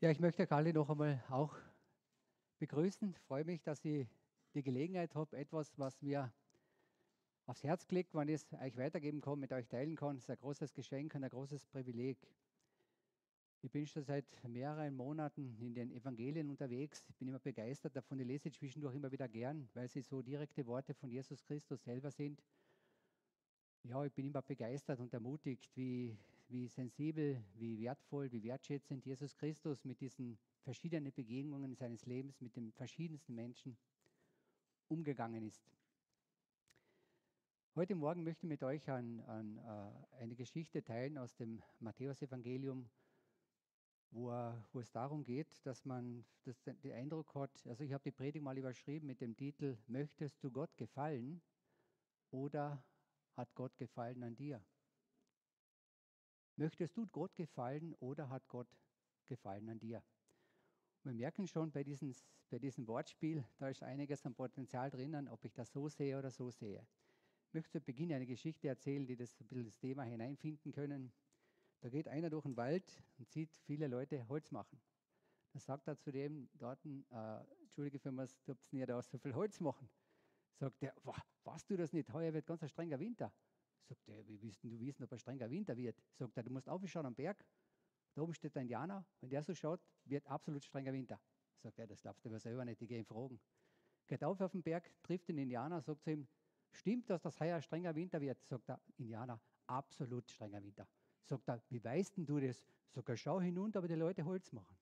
Ja, ich möchte euch noch einmal auch begrüßen. Ich freue mich, dass ich die Gelegenheit habe, etwas, was mir aufs Herz klickt, wenn ich es euch weitergeben kann, mit euch teilen kann. Das ist ein großes Geschenk und ein großes Privileg. Ich bin schon seit mehreren Monaten in den Evangelien unterwegs. Ich bin immer begeistert davon. Ich lese zwischendurch immer wieder gern, weil sie so direkte Worte von Jesus Christus selber sind. Ja, ich bin immer begeistert und ermutigt, wie, wie sensibel, wie wertvoll, wie wertschätzend Jesus Christus mit diesen verschiedenen Begegnungen seines Lebens mit den verschiedensten Menschen umgegangen ist. Heute Morgen möchte ich mit euch an, an, uh, eine Geschichte teilen aus dem Matthäusevangelium, wo, wo es darum geht, dass man das, den Eindruck hat, also ich habe die Predigt mal überschrieben mit dem Titel, möchtest du Gott gefallen oder hat Gott gefallen an dir? Möchtest du Gott gefallen oder hat Gott gefallen an dir? Wir merken schon bei, diesen, bei diesem Wortspiel, da ist einiges an Potenzial drinnen, ob ich das so sehe oder so sehe. Ich möchte zu Beginn eine Geschichte erzählen, die das ein bisschen das Thema hineinfinden können. Da geht einer durch den Wald und sieht viele Leute Holz machen. Dann sagt er zu dem dort, äh, Entschuldige für was, du nicht aus so viel Holz machen. Sagt er, was du das nicht, heuer wird ganz ein strenger Winter. Sagt er, wie willst du wissen, ob ein strenger Winter wird? Sagt er, du musst aufschauen am Berg, da oben steht der Indianer, wenn der so schaut, wird absolut strenger Winter. Sagt er, das darfst du aber selber nicht, ich gehe ihn fragen. Geht auf auf den Berg, trifft den Indianer, sagt zu ihm, stimmt, dass das heuer ein strenger Winter wird? Sagt der Indianer, absolut strenger Winter. Sagt er, wie weißt denn du das? Sagt er, schau hinunter, aber die Leute Holz machen.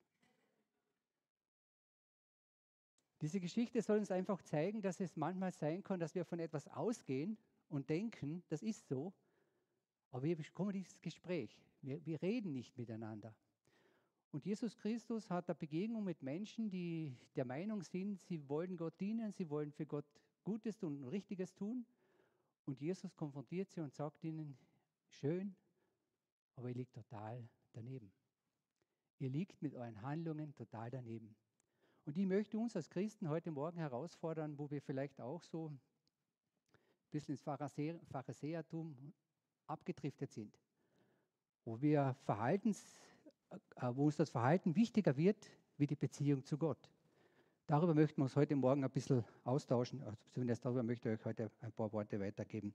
Diese Geschichte soll uns einfach zeigen, dass es manchmal sein kann, dass wir von etwas ausgehen und denken, das ist so, aber wir bekommen dieses Gespräch. Wir, wir reden nicht miteinander. Und Jesus Christus hat eine Begegnung mit Menschen, die der Meinung sind, sie wollen Gott dienen, sie wollen für Gott Gutes und Richtiges tun. Und Jesus konfrontiert sie und sagt ihnen, schön, aber ihr liegt total daneben. Ihr liegt mit euren Handlungen total daneben. Und ich möchte uns als Christen heute Morgen herausfordern, wo wir vielleicht auch so bisschen ins Pharisäertum abgedriftet sind, wo, wir Verhaltens, äh, wo uns das Verhalten wichtiger wird wie die Beziehung zu Gott. Darüber möchten wir uns heute Morgen ein bisschen austauschen, also zumindest darüber möchte ich euch heute ein paar Worte weitergeben.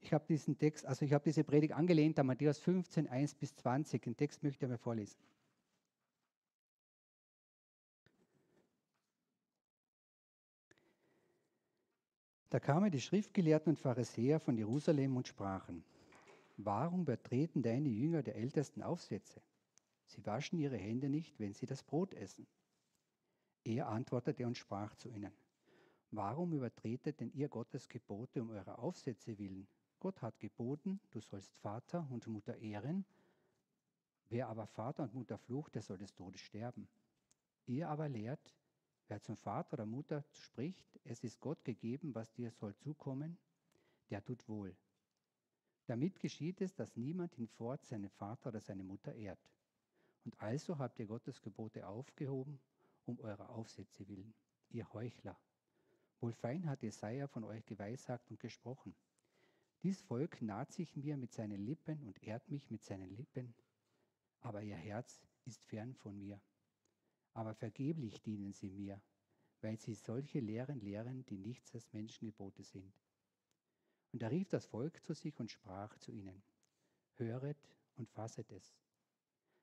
Ich habe diesen Text, also ich habe diese Predigt angelehnt an Matthäus 15, 1 bis 20. Den Text möchte ich mir vorlesen. Da kamen die Schriftgelehrten und Pharisäer von Jerusalem und sprachen, warum übertreten deine Jünger der ältesten Aufsätze? Sie waschen ihre Hände nicht, wenn sie das Brot essen. Er antwortete und sprach zu ihnen, warum übertretet denn ihr Gottes Gebote um eure Aufsätze willen? Gott hat geboten, du sollst Vater und Mutter ehren. Wer aber Vater und Mutter flucht, der soll des Todes sterben. Ihr aber lehrt, wer zum Vater oder Mutter spricht, es ist Gott gegeben, was dir soll zukommen, der tut wohl. Damit geschieht es, dass niemand hinfort seinen Vater oder seine Mutter ehrt. Und also habt ihr Gottes Gebote aufgehoben, um eurer Aufsätze willen, ihr Heuchler. Wohl fein hat Jesaja von euch geweissagt und gesprochen. Dies Volk naht sich mir mit seinen Lippen und ehrt mich mit seinen Lippen, aber ihr Herz ist fern von mir. Aber vergeblich dienen sie mir, weil sie solche Lehren lehren, die nichts als Menschengebote sind. Und er rief das Volk zu sich und sprach zu ihnen, höret und fasset es.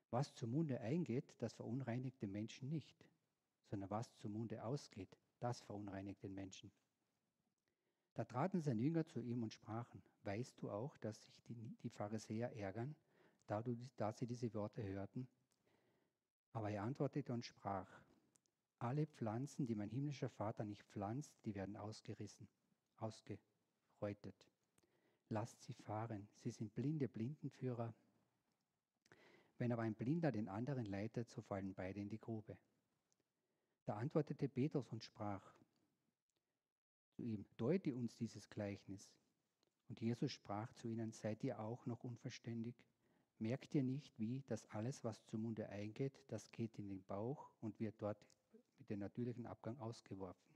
Was zum Munde eingeht, das verunreinigt den Menschen nicht, sondern was zum Munde ausgeht, das verunreinigt den Menschen. Da traten seine Jünger zu ihm und sprachen, weißt du auch, dass sich die, Pharisäer ärgern, da sie diese Worte hörten? Aber er antwortete und sprach, alle Pflanzen, die mein himmlischer Vater nicht pflanzt, die werden ausgerissen, ausgereutet. Lasst sie fahren, sie sind blinde Blindenführer. Wenn aber ein Blinder den anderen leitet, so fallen beide in die Grube. Da antwortete Petrus und sprach, zu ihm, deute uns dieses Gleichnis. Und Jesus sprach zu ihnen, seid ihr auch noch unverständig? Merkt ihr nicht, wie das alles, was zum Munde eingeht, das geht in den Bauch und wird dort mit dem natürlichen Abgang ausgeworfen?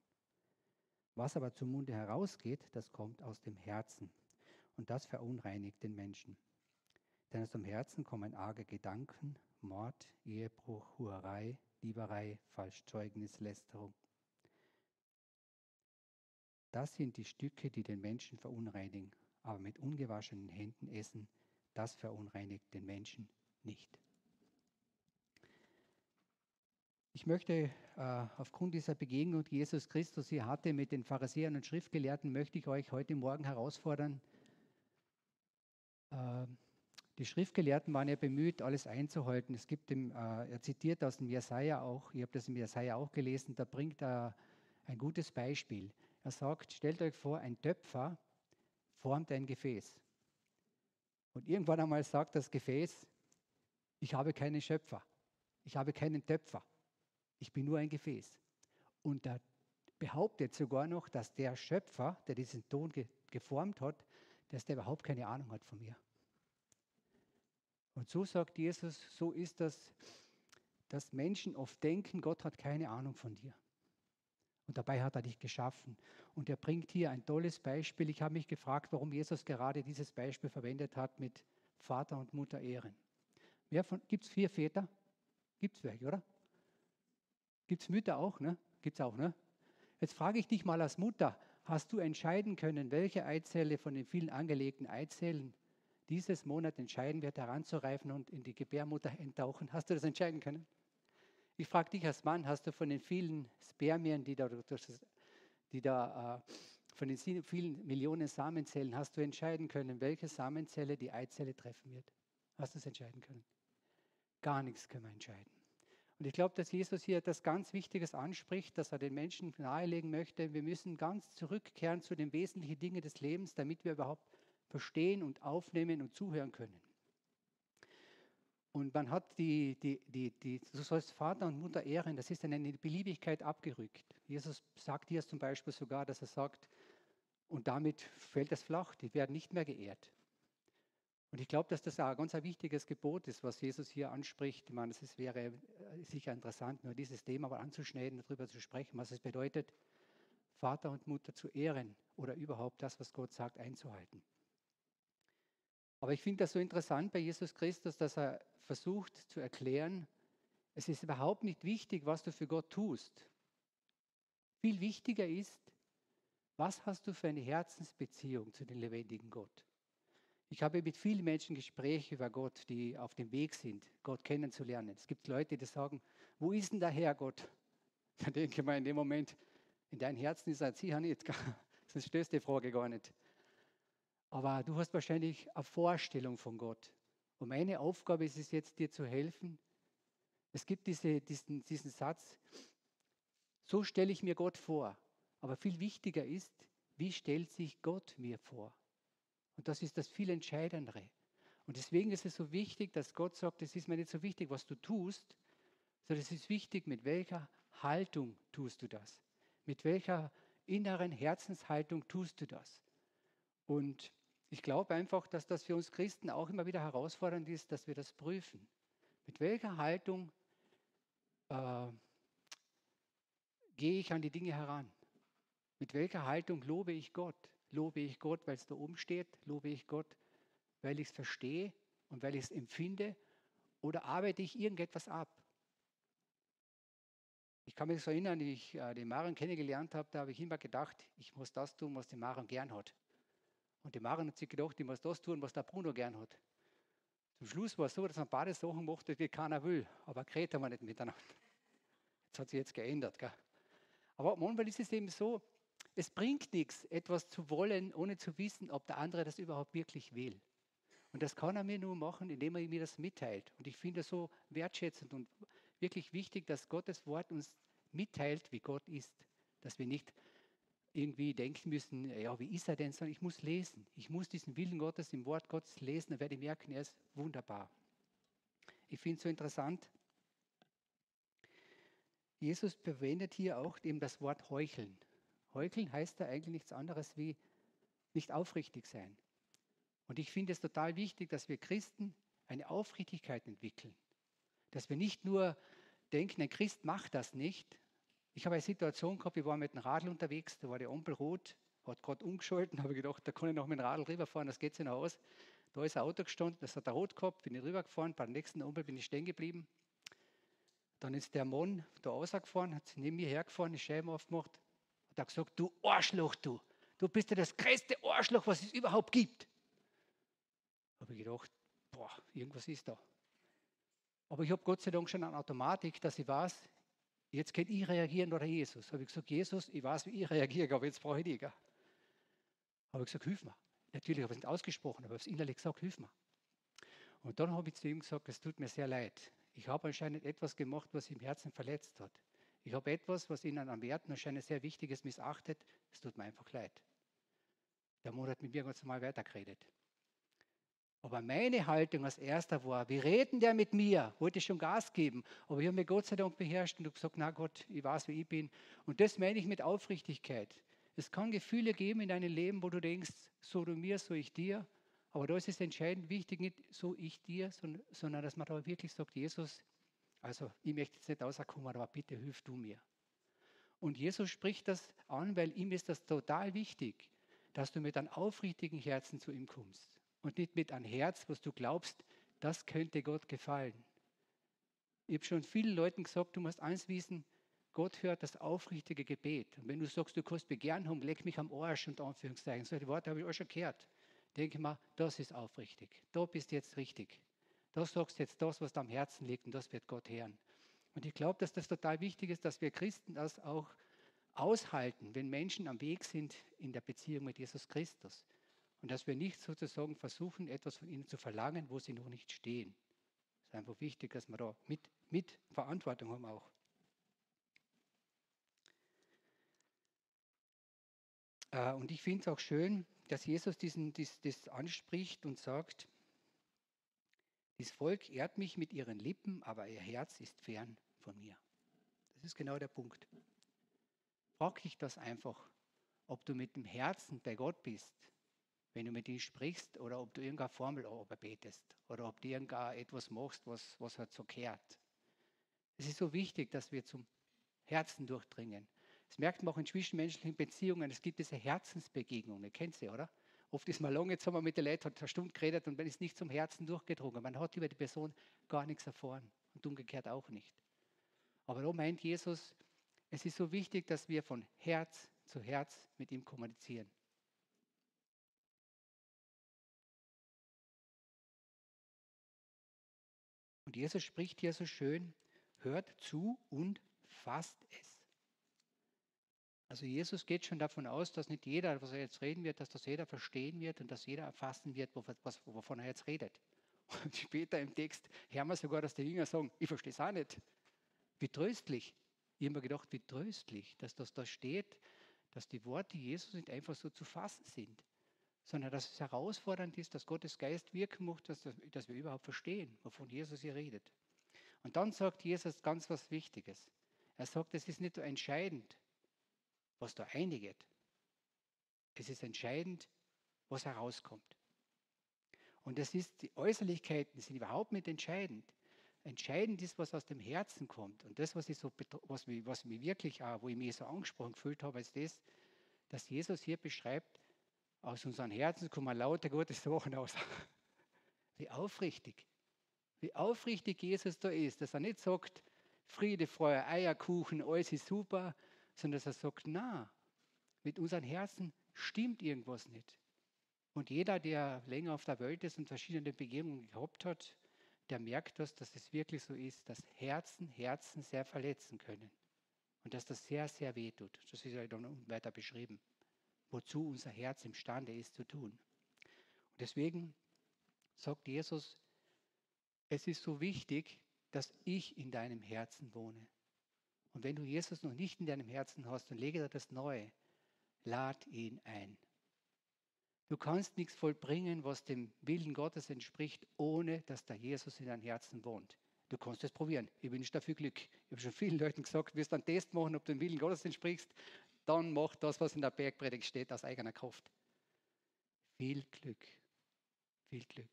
Was aber zum Munde herausgeht, das kommt aus dem Herzen und das verunreinigt den Menschen. Denn aus dem Herzen kommen arge Gedanken, Mord, Ehebruch, Hurerei, Dieberei, Falschzeugnis, Lästerung. Das sind die Stücke, die den Menschen verunreinigen. Aber mit ungewaschenen Händen essen, das verunreinigt den Menschen nicht. Ich möchte äh, aufgrund dieser Begegnung, die Jesus Christus hier hatte mit den Pharisäern und Schriftgelehrten, möchte ich euch heute Morgen herausfordern. Äh, die Schriftgelehrten waren ja bemüht, alles einzuhalten. Es gibt im, äh, er zitiert aus dem Jesaja auch, ich habe das im Jesaja auch gelesen, da bringt er ein gutes Beispiel. Er sagt, stellt euch vor, ein Töpfer formt ein Gefäß. Und irgendwann einmal sagt das Gefäß, ich habe keinen Schöpfer, ich habe keinen Töpfer, ich bin nur ein Gefäß. Und er behauptet sogar noch, dass der Schöpfer, der diesen Ton ge geformt hat, dass der überhaupt keine Ahnung hat von mir. Und so sagt Jesus, so ist das, dass Menschen oft denken, Gott hat keine Ahnung von dir. Und dabei hat er dich geschaffen. Und er bringt hier ein tolles Beispiel. Ich habe mich gefragt, warum Jesus gerade dieses Beispiel verwendet hat mit Vater und Mutter ehren. Gibt es vier Väter? Gibt es welche, oder? Gibt es Mütter auch? Ne? Gibt es auch, ne? Jetzt frage ich dich mal als Mutter, hast du entscheiden können, welche Eizelle von den vielen angelegten Eizellen dieses Monat entscheiden wird, heranzureifen und in die Gebärmutter enttauchen? Hast du das entscheiden können? Ich frage dich als Mann, hast du von den vielen Spermien, die da, die da äh, von den vielen Millionen Samenzellen, hast du entscheiden können, welche Samenzelle die Eizelle treffen wird? Hast du es entscheiden können? Gar nichts können wir entscheiden. Und ich glaube, dass Jesus hier etwas ganz Wichtiges anspricht, dass er den Menschen nahelegen möchte. Wir müssen ganz zurückkehren zu den wesentlichen Dingen des Lebens, damit wir überhaupt verstehen und aufnehmen und zuhören können. Und man hat die, die, die, die, du sollst Vater und Mutter ehren, das ist in eine Beliebigkeit abgerückt. Jesus sagt hier zum Beispiel sogar, dass er sagt, und damit fällt es flach, die werden nicht mehr geehrt. Und ich glaube, dass das auch ein ganz wichtiges Gebot ist, was Jesus hier anspricht. Ich meine, es wäre äh, sicher interessant, nur dieses Thema mal anzuschneiden, darüber zu sprechen, was es bedeutet, Vater und Mutter zu ehren oder überhaupt das, was Gott sagt, einzuhalten. Aber ich finde das so interessant bei Jesus Christus, dass er versucht zu erklären, es ist überhaupt nicht wichtig, was du für Gott tust. Viel wichtiger ist, was hast du für eine Herzensbeziehung zu dem lebendigen Gott? Ich habe mit vielen Menschen Gespräche über Gott, die auf dem Weg sind, Gott kennenzulernen. Es gibt Leute, die sagen, wo ist denn der Herr Gott? Da denke ich mir in dem Moment, in deinem Herzen ist er sicher nicht. Sonst stößt die Frage gar nicht. Aber du hast wahrscheinlich eine Vorstellung von Gott. Und meine Aufgabe ist es jetzt, dir zu helfen. Es gibt diese, diesen, diesen Satz, so stelle ich mir Gott vor. Aber viel wichtiger ist, wie stellt sich Gott mir vor? Und das ist das viel Entscheidendere. Und deswegen ist es so wichtig, dass Gott sagt, es ist mir nicht so wichtig, was du tust, sondern es ist wichtig, mit welcher Haltung tust du das. Mit welcher inneren Herzenshaltung tust du das. Und ich glaube einfach, dass das für uns Christen auch immer wieder herausfordernd ist, dass wir das prüfen. Mit welcher Haltung äh, gehe ich an die Dinge heran? Mit welcher Haltung lobe ich Gott? Lobe ich Gott, weil es da oben steht? Lobe ich Gott, weil ich es verstehe und weil ich es empfinde? Oder arbeite ich irgendetwas ab? Ich kann mich so erinnern, wie ich äh, den Maren kennengelernt habe, da habe ich immer gedacht, ich muss das tun, was die Maren gern hat. Und die Maren hat sich gedacht, ich muss das tun, was der Bruno gern hat. Zum Schluss war es so, dass man beide Sachen macht, die keiner will. Aber geredet haben wir nicht miteinander. Das hat sich jetzt geändert. Gell? Aber manchmal ist es eben so, es bringt nichts, etwas zu wollen, ohne zu wissen, ob der andere das überhaupt wirklich will. Und das kann er mir nur machen, indem er mir das mitteilt. Und ich finde es so wertschätzend und wirklich wichtig, dass Gottes Wort uns mitteilt, wie Gott ist. Dass wir nicht irgendwie denken müssen, ja, wie ist er denn, sondern ich muss lesen. Ich muss diesen Willen Gottes im Wort Gottes lesen, dann werde ich merken, er ist wunderbar. Ich finde es so interessant. Jesus verwendet hier auch eben das Wort heucheln. Heucheln heißt da eigentlich nichts anderes wie nicht aufrichtig sein. Und ich finde es total wichtig, dass wir Christen eine Aufrichtigkeit entwickeln. Dass wir nicht nur denken, ein Christ macht das nicht, ich habe eine Situation gehabt, ich war mit dem Radl unterwegs, da war die Ampel rot, hat gerade umgeschalten, habe gedacht, da kann ich noch mit dem Radl rüberfahren, das geht sich noch aus. Da ist ein Auto gestanden, das hat er rot gehabt, bin ich rübergefahren, bei der nächsten Ampel bin ich stehen geblieben. Dann ist der Mann da rausgefahren, hat sich neben mir hergefahren, die Scheiben aufgemacht, hat gesagt, du Arschloch, du, du bist ja das größte Arschloch, was es überhaupt gibt. Habe ich gedacht, boah, irgendwas ist da. Aber ich habe Gott sei Dank schon eine Automatik, dass ich weiß, jetzt kann ich reagieren oder Jesus. Habe ich gesagt, Jesus, ich weiß, wie ich reagiere, aber jetzt brauche ich dich. Habe ich gesagt, hilf mir. Natürlich habe ich es nicht ausgesprochen, aber ich habe es innerlich gesagt, hilf mir. Und dann habe ich zu ihm gesagt, es tut mir sehr leid. Ich habe anscheinend etwas gemacht, was ihm Herzen verletzt hat. Ich habe etwas, was Ihnen an Werten anscheinend sehr wichtig ist, missachtet. Es tut mir einfach leid. Der Mann hat mit mir ganz normal weitergeredet. Aber meine Haltung als erster war, wie reden der mit mir? Wollte ich schon Gas geben. Aber ich habe mir Gott sei Dank beherrscht und gesagt, na Gott, ich weiß, wie ich bin. Und das meine ich mit Aufrichtigkeit. Es kann Gefühle geben in deinem Leben, wo du denkst, so du mir, so ich dir. Aber da ist es entscheidend wichtig, nicht so ich dir, sondern dass man da wirklich sagt, Jesus, also ich möchte jetzt nicht rauskommen, aber bitte hilf du mir. Und Jesus spricht das an, weil ihm ist das total wichtig, dass du mit einem aufrichtigen Herzen zu ihm kommst und nicht mit einem Herz, was du glaubst, das könnte Gott gefallen. Ich habe schon vielen Leuten gesagt, du musst eins wissen, Gott hört das aufrichtige Gebet. Und wenn du sagst, du kannst begehren haben, leck mich am Arsch und Anführungszeichen, solche Worte habe ich auch schon gehört. Denke mal, das ist aufrichtig. Da bist du jetzt richtig. Da sagst du jetzt das, was da am Herzen liegt und das wird Gott hören. Und ich glaube, dass das total wichtig ist, dass wir Christen das auch aushalten, wenn Menschen am Weg sind in der Beziehung mit Jesus Christus. Und dass wir nicht sozusagen versuchen, etwas von ihnen zu verlangen, wo sie noch nicht stehen. Es ist einfach wichtig, dass wir da mit, mit Verantwortung haben auch. Äh, und ich finde es auch schön, dass Jesus diesen, dies, das anspricht und sagt, das Volk ehrt mich mit ihren Lippen, aber ihr Herz ist fern von mir. Das ist genau der Punkt. Frag dich das einfach, ob du mit dem Herzen bei Gott bist wenn du mit ihm sprichst oder ob du irgendeine Formel betest oder ob du irgendetwas machst, was, was halt so kehrt. Es ist so wichtig, dass wir zum Herzen durchdringen. Das merkt man auch in zwischenmenschlichen Beziehungen. Es gibt diese Herzensbegegnungen, ihr kennt sie, oder? Oft ist man lange jetzt mit der Leuten eine Stunde geredet und man ist nicht zum Herzen durchgedrungen. Man hat über die Person gar nichts erfahren und umgekehrt auch nicht. Aber da meint Jesus, es ist so wichtig, dass wir von Herz zu Herz mit ihm kommunizieren. Und Jesus spricht hier so schön, hört zu und fasst es. Also Jesus geht schon davon aus, dass nicht jeder, was er jetzt reden wird, dass das jeder verstehen wird und dass jeder erfassen wird, wovon er jetzt redet. Und später im Text hören wir sogar, dass die Jünger sagen, ich verstehe es auch nicht. Wie tröstlich. Ich habe mir gedacht, wie tröstlich, dass das da steht, dass die Worte Jesus nicht einfach so zu fassen sind sondern dass es herausfordernd ist, dass Gottes Geist wirken muss, dass, dass wir überhaupt verstehen, wovon Jesus hier redet. Und dann sagt Jesus ganz was Wichtiges. Er sagt, es ist nicht so entscheidend, was da einigt. Es ist entscheidend, was herauskommt. Und das ist, die Äußerlichkeiten sind überhaupt nicht entscheidend. Entscheidend ist, was aus dem Herzen kommt. Und das, was, ich so, was, mich, was mich wirklich auch, wo ich mich so angesprochen gefühlt habe, ist das, dass Jesus hier beschreibt, aus unseren Herzen kommen lauter Gottes Sachen aus. Wie aufrichtig, wie aufrichtig Jesus da ist, dass er nicht sagt, Friede, Freude, Eierkuchen, alles ist super, sondern dass er sagt, na, mit unseren Herzen stimmt irgendwas nicht. Und jeder, der länger auf der Welt ist und verschiedene Begegnungen gehabt hat, der merkt das, dass es wirklich so ist, dass Herzen Herzen sehr verletzen können. Und dass das sehr, sehr weh tut. Das ist ja dann weiter beschrieben wozu unser Herz imstande ist zu tun. Und deswegen sagt Jesus, es ist so wichtig, dass ich in deinem Herzen wohne. Und wenn du Jesus noch nicht in deinem Herzen hast, dann lege dir das neu. Lad ihn ein. Du kannst nichts vollbringen, was dem Willen Gottes entspricht, ohne dass der Jesus in deinem Herzen wohnt. Du kannst es probieren. Ich wünsche dafür Glück. Ich habe schon vielen Leuten gesagt, du wirst einen Test machen, ob du dem Willen Gottes entsprichst dann macht das, was in der Bergpredigt steht, aus eigener Kraft. Viel Glück, viel Glück.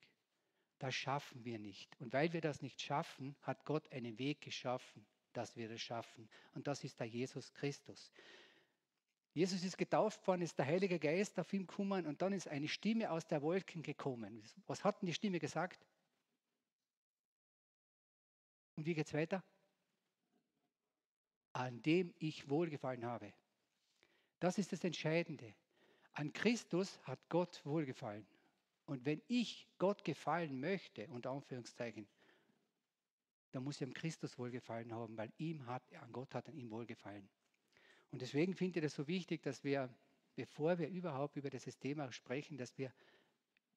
Das schaffen wir nicht. Und weil wir das nicht schaffen, hat Gott einen Weg geschaffen, dass wir das schaffen. Und das ist der Jesus Christus. Jesus ist getauft worden, ist der Heilige Geist auf ihm gekommen und dann ist eine Stimme aus der Wolken gekommen. Was hat denn die Stimme gesagt? Und wie geht es weiter? An dem ich wohlgefallen habe. Das ist das Entscheidende. An Christus hat Gott wohlgefallen. Und wenn ich Gott gefallen möchte, unter Anführungszeichen, dann muss ich am Christus wohlgefallen haben, weil ihm hat, an Gott hat an ihm wohlgefallen. Und deswegen finde ich das so wichtig, dass wir, bevor wir überhaupt über dieses Thema sprechen, dass wir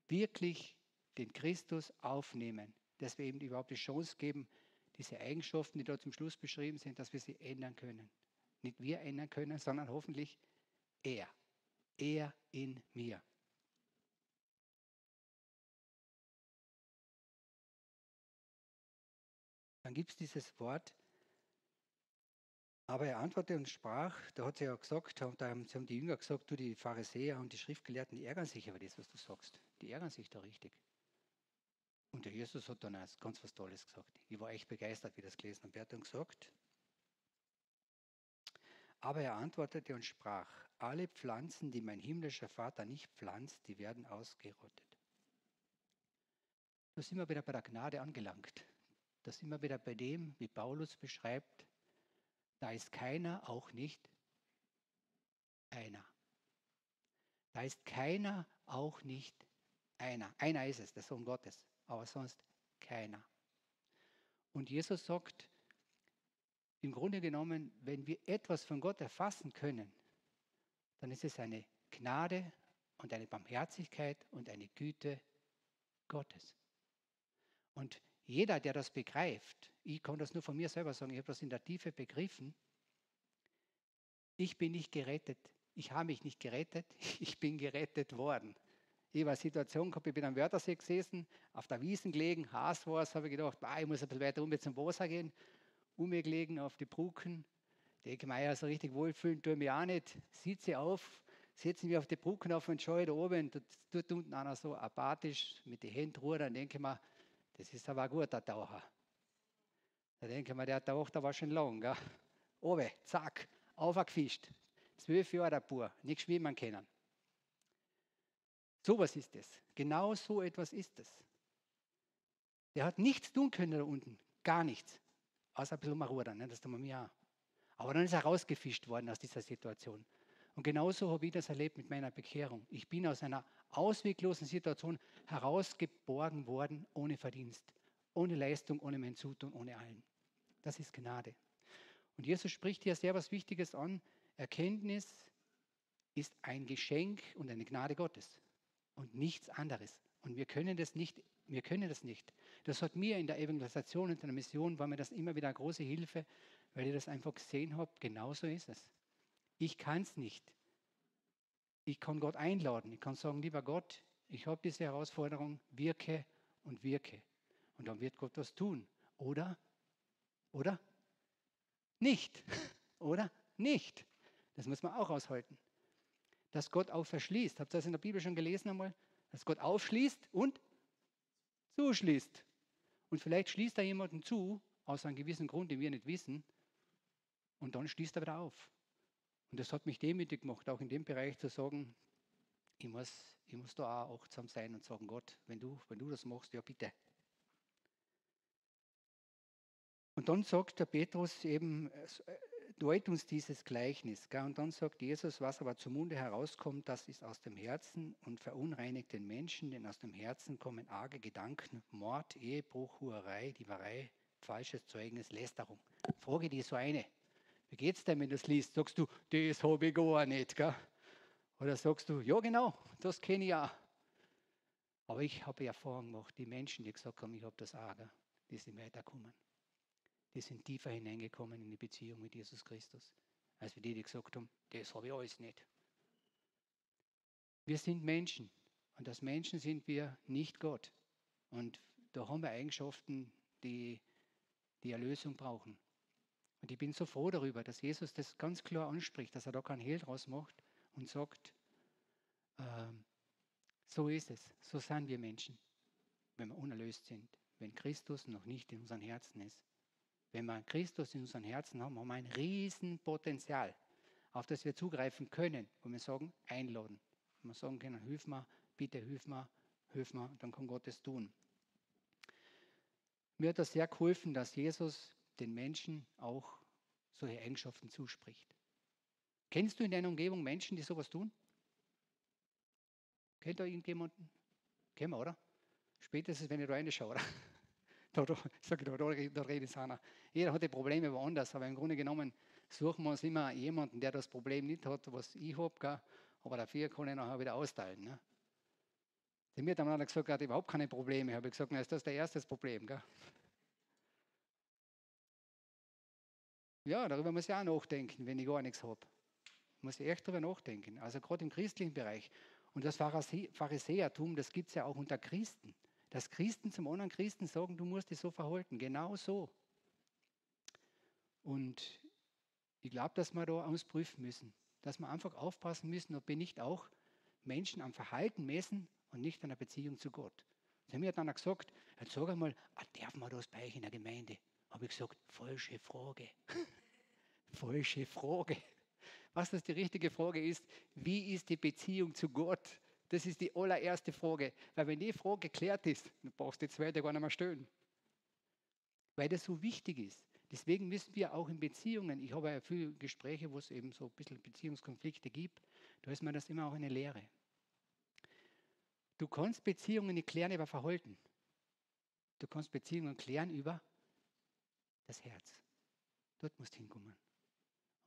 wirklich den Christus aufnehmen, dass wir ihm überhaupt die Chance geben, diese Eigenschaften, die dort zum Schluss beschrieben sind, dass wir sie ändern können. Nicht wir ändern können, sondern hoffentlich er. Er in mir. Dann gibt es dieses Wort aber er antwortete und sprach, da hat sie ja gesagt, da haben, die Jünger gesagt, du, die Pharisäer und die Schriftgelehrten, die ärgern sich über das, was du sagst. Die ärgern sich da richtig. Und der Jesus hat dann ganz was Tolles gesagt. Ich war echt begeistert, wie das gelesen habe. Er hat dann gesagt, aber er antwortete und sprach, alle Pflanzen, die mein himmlischer Vater nicht pflanzt, die werden ausgerottet. Da sind wir wieder bei der Gnade angelangt. Da sind wir wieder bei dem, wie Paulus beschreibt, da ist keiner, auch nicht einer. Da ist keiner, auch nicht einer. Einer ist es, der Sohn Gottes, aber sonst keiner. Und Jesus sagt, im Grunde genommen, wenn wir etwas von Gott erfassen können, dann ist es eine Gnade und eine Barmherzigkeit und eine Güte Gottes. Und jeder, der das begreift, ich kann das nur von mir selber sagen, ich habe das in der Tiefe begriffen, ich bin nicht gerettet. Ich habe mich nicht gerettet, ich bin gerettet worden. Ich habe eine Situation gehabt, ich bin am Wörthersee gesessen, auf der Wiesen gelegen, Haas war es, habe ich gedacht, bah, ich muss ein bisschen weiter um zum Wasser gehen, um mir gelegen auf die Brücken. Denke mir, so richtig wohlfühlen tue ich mich auch nicht. Sitze auf, setze mich auf die Brücken auf und schaue da oben, da tut unten einer so apathisch mit den Händen rudern, denke ich mir, das ist aber ein guter Taucher. Da denke ich mir, der taucht aber schon lang. Gell? Oben, zack, aufgefischt. Zwölf Jahre pur, nicht schwimmen können. So was ist es. Genau so etwas ist es. Der hat nichts tun können da unten, gar nichts. Außer ein bisschen rudern, ne? das tun wir mir auch. Aber dann ist er rausgefischt worden aus dieser Situation. Und genauso habe ich das erlebt mit meiner Bekehrung. Ich bin aus einer ausweglosen Situation herausgeborgen worden, ohne Verdienst, ohne Leistung, ohne mein Zutun, ohne allen. Das ist Gnade. Und Jesus spricht hier sehr was Wichtiges an. Erkenntnis ist ein Geschenk und eine Gnade Gottes und nichts anderes. Und wir können das nicht. Wir können das nicht. Das hat mir in der Evangelisation und in der Mission war mir das immer wieder eine große Hilfe, weil ich das einfach gesehen habe. Genauso ist es. Ich kann es nicht. Ich kann Gott einladen. Ich kann sagen, lieber Gott, ich habe diese Herausforderung, wirke und wirke. Und dann wird Gott was tun. Oder? Oder? Nicht. Oder? Nicht. Das muss man auch aushalten. Dass Gott auch verschließt. Habt ihr das in der Bibel schon gelesen einmal? Dass Gott aufschließt und zuschließt. Und vielleicht schließt er jemanden zu, aus einem gewissen Grund, den wir nicht wissen, und dann schließt er wieder auf. Und das hat mich demütig gemacht, auch in dem Bereich zu sagen, ich muss, ich muss da auch achtsam sein und sagen, Gott, wenn du, wenn du das machst, ja bitte, Und dann sagt der Petrus eben, deut uns dieses Gleichnis. Gell? Und dann sagt Jesus, was aber zum Munde herauskommt, das ist aus dem Herzen und verunreinigt den Menschen, denn aus dem Herzen kommen arge Gedanken, Mord, Ehebruch, Hurerei, Dieberei, falsches Zeugnis, Lästerung. Frage die so eine. Wie geht es denn, wenn du es liest? Sagst du, das habe ich gar nicht. Gell? Oder sagst du, ja genau, das kenne ich auch. Aber ich habe Erfahrung gemacht, die Menschen, die gesagt haben, ich habe das auch, gell? die sind weitergekommen die sind tiefer hineingekommen in die Beziehung mit Jesus Christus, als wir die, die gesagt haben, das habe ich alles nicht. Wir sind Menschen und als Menschen sind wir nicht Gott. Und da haben wir Eigenschaften, die die Erlösung brauchen. Und ich bin so froh darüber, dass Jesus das ganz klar anspricht, dass er da kein Hehl draus macht und sagt, äh, so ist es, so sind wir Menschen, wenn wir unerlöst sind, wenn Christus noch nicht in unseren Herzen ist. Wenn wir Christus in unseren Herzen haben, haben wir ein Riesenpotenzial. auf das wir zugreifen können, wo wir sagen, einladen. Wo wir sagen können, hilf mir, bitte hilf mir, hilf mir, dann kann Gott es tun. Mir hat das sehr geholfen, dass Jesus den Menschen auch solche Eigenschaften zuspricht. Kennst du in deiner Umgebung Menschen, die sowas tun? Kennt da irgendjemanden? Kennen wir, oder? Spätestens, wenn ich da reinschaue, oder? Ich, da, da, da redet einer. Jeder hat die Probleme woanders, aber im Grunde genommen suchen wir uns immer jemanden, der das Problem nicht hat, was ich habe, aber dafür kann ich nachher wieder austeilen. Ne? Der mir dann hat gesagt, er hat überhaupt keine Probleme. Ich habe gesagt, na, ist das der erste Problem. Gell? Ja, darüber muss ich auch nachdenken, wenn ich gar nichts habe. Muss ich echt darüber nachdenken. Also gerade im christlichen Bereich. Und das Pharisäertum, das gibt es ja auch unter Christen. Dass Christen zum anderen Christen sagen, du musst dich so verhalten. Genau so. Und ich glaube, dass wir da ausprüfen müssen. Dass wir einfach aufpassen müssen, ob wir nicht auch Menschen am Verhalten messen und nicht an der Beziehung zu Gott. Sie haben mir dann gesagt, jetzt sag einmal, ah, darf man das bei euch in der Gemeinde? Habe ich gesagt, falsche Frage. falsche Frage. Was das die richtige Frage ist, wie ist die Beziehung zu Gott? Das ist die allererste Frage. Weil wenn die Frage geklärt ist, dann brauchst du die zweite gar nicht mehr stellen. Weil das so wichtig ist. Deswegen müssen wir auch in Beziehungen, ich habe ja viele Gespräche, wo es eben so ein bisschen Beziehungskonflikte gibt, da ist mir das immer auch eine Lehre. Du kannst Beziehungen nicht klären über Verhalten. Du kannst Beziehungen klären über das Herz. Dort musst du hinkommen.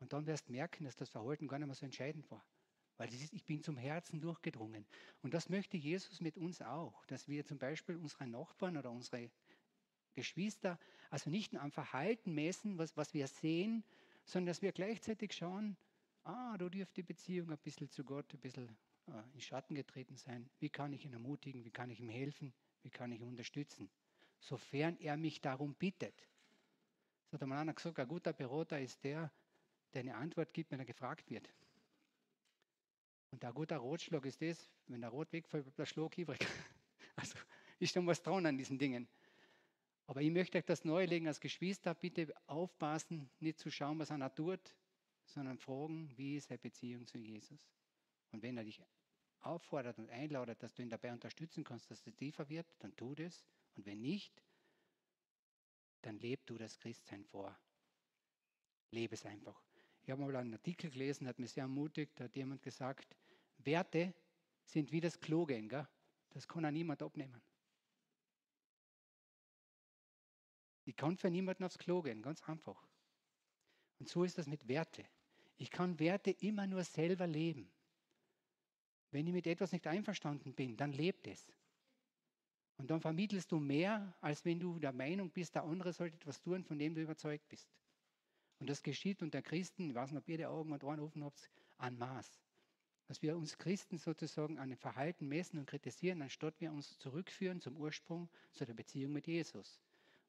Und dann wirst du merken, dass das Verhalten gar nicht mehr so entscheidend war. Weil das ist, ich bin zum Herzen durchgedrungen. Und das möchte Jesus mit uns auch, dass wir zum Beispiel unsere Nachbarn oder unsere Geschwister, also nicht nur am Verhalten messen, was, was wir sehen, sondern dass wir gleichzeitig schauen, ah, da dürfte die Beziehung ein bisschen zu Gott ein bisschen äh, in Schatten getreten sein. Wie kann ich ihn ermutigen? Wie kann ich ihm helfen? Wie kann ich ihn unterstützen? Sofern er mich darum bittet. So hat einmal einer gesagt, ein guter Berater ist der, der eine Antwort gibt, wenn er gefragt wird. Und ein guter Rotschlag ist das, wenn der Rot wegfällt, bleibt der Schlag übrig. Also ist schon was dran an diesen Dingen. Aber ich möchte euch das neulegen als Geschwister, bitte aufpassen, nicht zu schauen, was einer tut, sondern fragen, wie ist seine Beziehung zu Jesus. Und wenn er dich auffordert und einladet, dass du ihn dabei unterstützen kannst, dass es tiefer wird, dann tu das. Und wenn nicht, dann leb du das Christsein vor. Lebe es einfach. Ich habe mal einen Artikel gelesen, hat mich sehr ermutigt, da hat jemand gesagt, Werte sind wie das Klogehen, gell? das kann auch niemand abnehmen. Ich kann für niemanden aufs Klo gehen, ganz einfach. Und so ist das mit Werte. Ich kann Werte immer nur selber leben. Wenn ich mit etwas nicht einverstanden bin, dann lebt es. Und dann vermittelst du mehr, als wenn du der Meinung bist, der andere sollte etwas tun, von dem du überzeugt bist. Und das geschieht unter Christen, ich weiß nicht, ob ihr die Augen und Ohren offen habt, an Maß. Dass wir uns Christen sozusagen an dem Verhalten messen und kritisieren, anstatt wir uns zurückführen zum Ursprung, zu der Beziehung mit Jesus.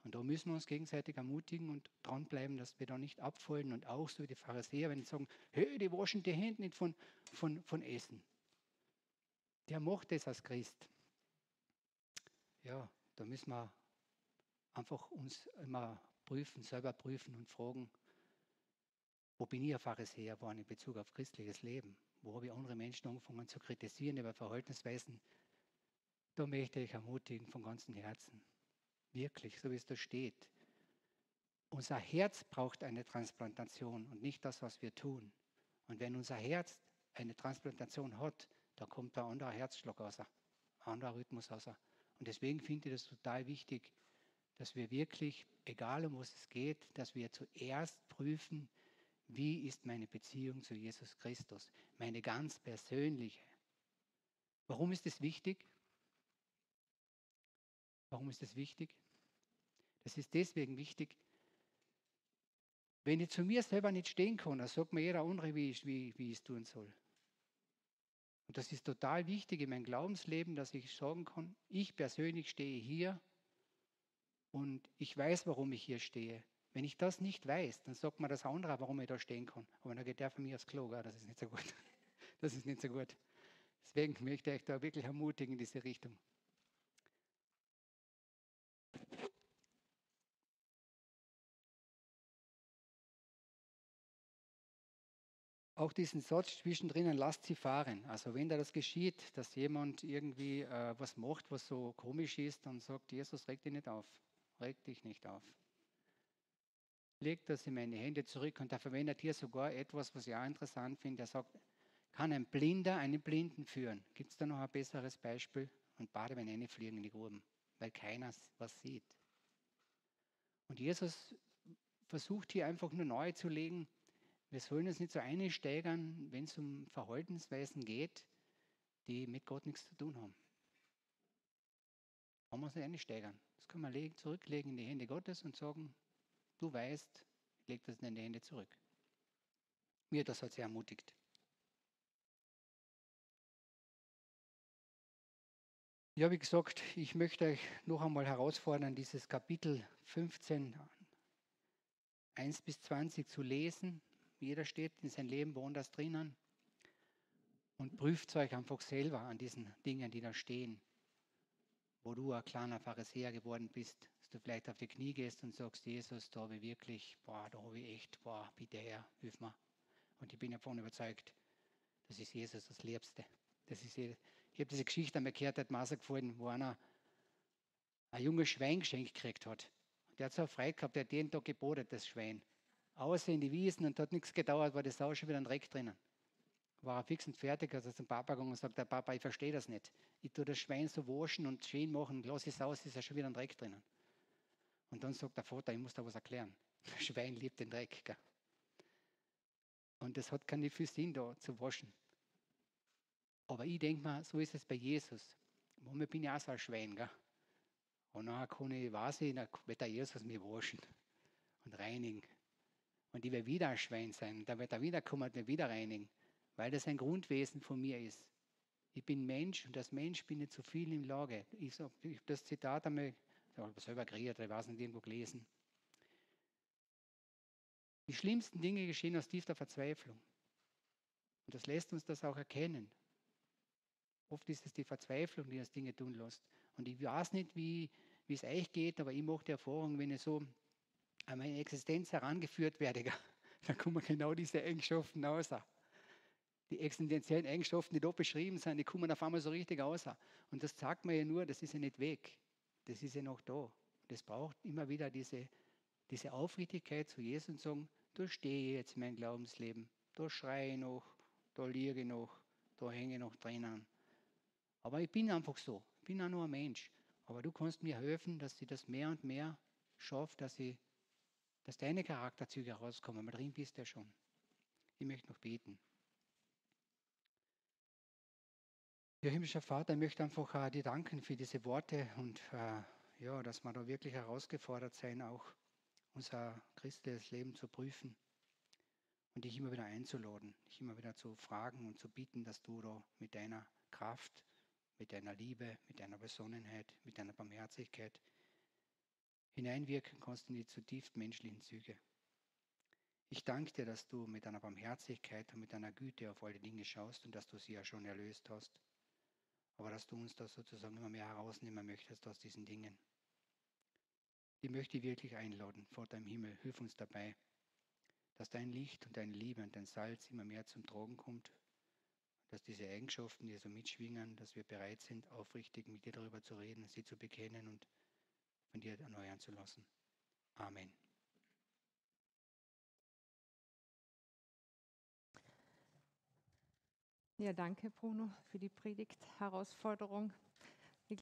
Und da müssen wir uns gegenseitig ermutigen und dranbleiben, dass wir da nicht abfallen und auch so wie die Pharisäer, wenn sie sagen, hey, die waschen die Hände nicht von, von, von Essen der macht das als Christ. Ja, da müssen wir einfach uns immer prüfen, selber prüfen und fragen, wo bin ich ein Pharisäer geworden in Bezug auf christliches Leben? Wo habe ich andere Menschen angefangen zu kritisieren über Verhaltensweisen? Da möchte ich ermutigen von ganzem Herzen. Wirklich, so wie es da steht. Unser Herz braucht eine Transplantation und nicht das, was wir tun. Und wenn unser Herz eine Transplantation hat, da kommt ein anderer Herzschlag raus, ein anderer Rhythmus raus. Und deswegen finde ich das total wichtig, dass wir wirklich, egal um was es geht, dass wir zuerst prüfen, wie ist meine Beziehung zu Jesus Christus, meine ganz persönliche. Warum ist es wichtig? Warum ist es wichtig? Das ist deswegen wichtig, wenn ich zu mir selber nicht stehen kann, dann sagt mir jeder andere, wie ich, wie, wie ich es tun soll. Und das ist total wichtig in meinem Glaubensleben, dass ich sagen kann, ich persönlich stehe hier und ich weiß, warum ich hier stehe. Wenn ich das nicht weiß, dann sagt man das andere, warum ich da stehen kann. Aber dann geht der von mir aufs Klo, das ist nicht so gut. Das ist nicht so gut. Deswegen möchte ich euch da wirklich ermutigen in diese Richtung. auch diesen Satz zwischendrin, lasst sie fahren. Also wenn da das geschieht, dass jemand irgendwie äh, was macht, was so komisch ist, dann sagt Jesus, reg dich nicht auf, reg dich nicht auf. Leg das in meine Hände zurück und er verwendet hier sogar etwas, was ich auch interessant finde. Er sagt, kann ein Blinder einen Blinden führen? Gibt es da noch ein besseres Beispiel? Und Badewanne fliegen in die Gruben, weil keiner was sieht. Und Jesus versucht hier einfach nur neu zu legen, wir sollen uns nicht so einsteigern, wenn es um Verhaltensweisen geht, die mit Gott nichts zu tun haben. Kann man sich einsteigern. Das kann man legen, zurücklegen in die Hände Gottes und sagen, du weißt, lege das in die Hände zurück. Mir das hat sehr ermutigt. Ja, wie gesagt, ich möchte euch noch einmal herausfordern, dieses Kapitel 15, 1 bis 20 zu lesen jeder steht in sein Leben woanders drinnen und prüft euch einfach selber an diesen Dingen, die da stehen. Wo du ein kleiner Pharisäer geworden bist, dass du vielleicht auf die Knie gehst und sagst, Jesus, da habe ich wirklich, boah, da habe ich echt, boah, bitte Herr, hilf mir. Und ich bin davon überzeugt, das ist Jesus das Liebste. Das ist, ich habe diese Geschichte einmal gehört, hat mir gefallen, wo einer ein junges Schwein geschenkt gekriegt hat. Der hat so Freude gehabt, der hat jeden Tag gebotet, das Schwein außer in die Wiesen und hat nichts gedauert, war das Sau schon wieder ein Dreck drinnen. War er fix und fertig, also zum Papa gegangen und sagt, der Papa, ich verstehe das nicht. Ich tue das Schwein so waschen und schön machen, lass es aus, ist ja schon wieder ein Dreck drinnen. Und dann sagt der Vater, ich muss da was erklären. Das Schwein liebt den Dreck. Gell? Und das hat keinen viel Sinn, da zu waschen. Aber ich denke mal, so ist es bei Jesus. Manchmal bin ich auch so ein Schwein. Gell? Und dann kann ich, weiß ich, dann wird der Jesus mich waschen und reinigen. Und ich werde wieder ein Schwein sein. Da wird er wiederkommen und mich wieder reinigen, weil das ein Grundwesen von mir ist. Ich bin Mensch und als Mensch bin ich zu viel in Lage. Ich habe das Zitat einmal ich selber kreiert, ich weiß nicht irgendwo gelesen. Die schlimmsten Dinge geschehen aus tiefster Verzweiflung. Und das lässt uns das auch erkennen. Oft ist es die Verzweiflung, die uns Dinge tun lässt. Und ich weiß nicht, wie, wie es euch geht, aber ich mache die Erfahrung, wenn ich so an meine Existenz herangeführt werde, dann kommen genau diese Eigenschaften raus. Die existenziellen Eigenschaften, die dort beschrieben sind, die kommen auf einmal so richtig raus. Und das sagt man ja nur, das ist ja nicht weg. Das ist ja noch da. Das braucht immer wieder diese, diese Aufrichtigkeit zu Jesus und sagen, da stehe ich jetzt in meinem Glaubensleben, da schreie ich noch, da liege ich noch, da hänge ich noch drinnen. Aber ich bin einfach so, ich bin auch nur ein Mensch. Aber du kannst mir helfen, dass ich das mehr und mehr schaffe, dass ich dass deine Charakterzüge herauskommen. Mal drin bist du ja schon. Ich möchte noch beten. Ja, himmlischer Vater, ich möchte einfach äh, dir danken für diese Worte und äh, ja, dass wir da wirklich herausgefordert sein, auch unser christliches Leben zu prüfen und dich immer wieder einzuladen, dich immer wieder zu fragen und zu bitten, dass du da mit deiner Kraft, mit deiner Liebe, mit deiner Besonnenheit, mit deiner Barmherzigkeit hineinwirken kannst in die zutiefst menschlichen Züge. Ich danke dir, dass du mit deiner Barmherzigkeit und mit deiner Güte auf alle Dinge schaust und dass du sie ja schon erlöst hast. Aber dass du uns das sozusagen immer mehr herausnehmen möchtest aus diesen Dingen. Ich möchte wirklich einladen, vor deinem Himmel, hilf uns dabei, dass dein Licht und deine Liebe und dein Salz immer mehr zum Tragen kommt, dass diese Eigenschaften, die so mitschwingen, dass wir bereit sind, aufrichtig mit dir darüber zu reden, sie zu bekennen und von dir erneuern zu lassen. Amen. Ja, danke Bruno für die Predigt-Herausforderung.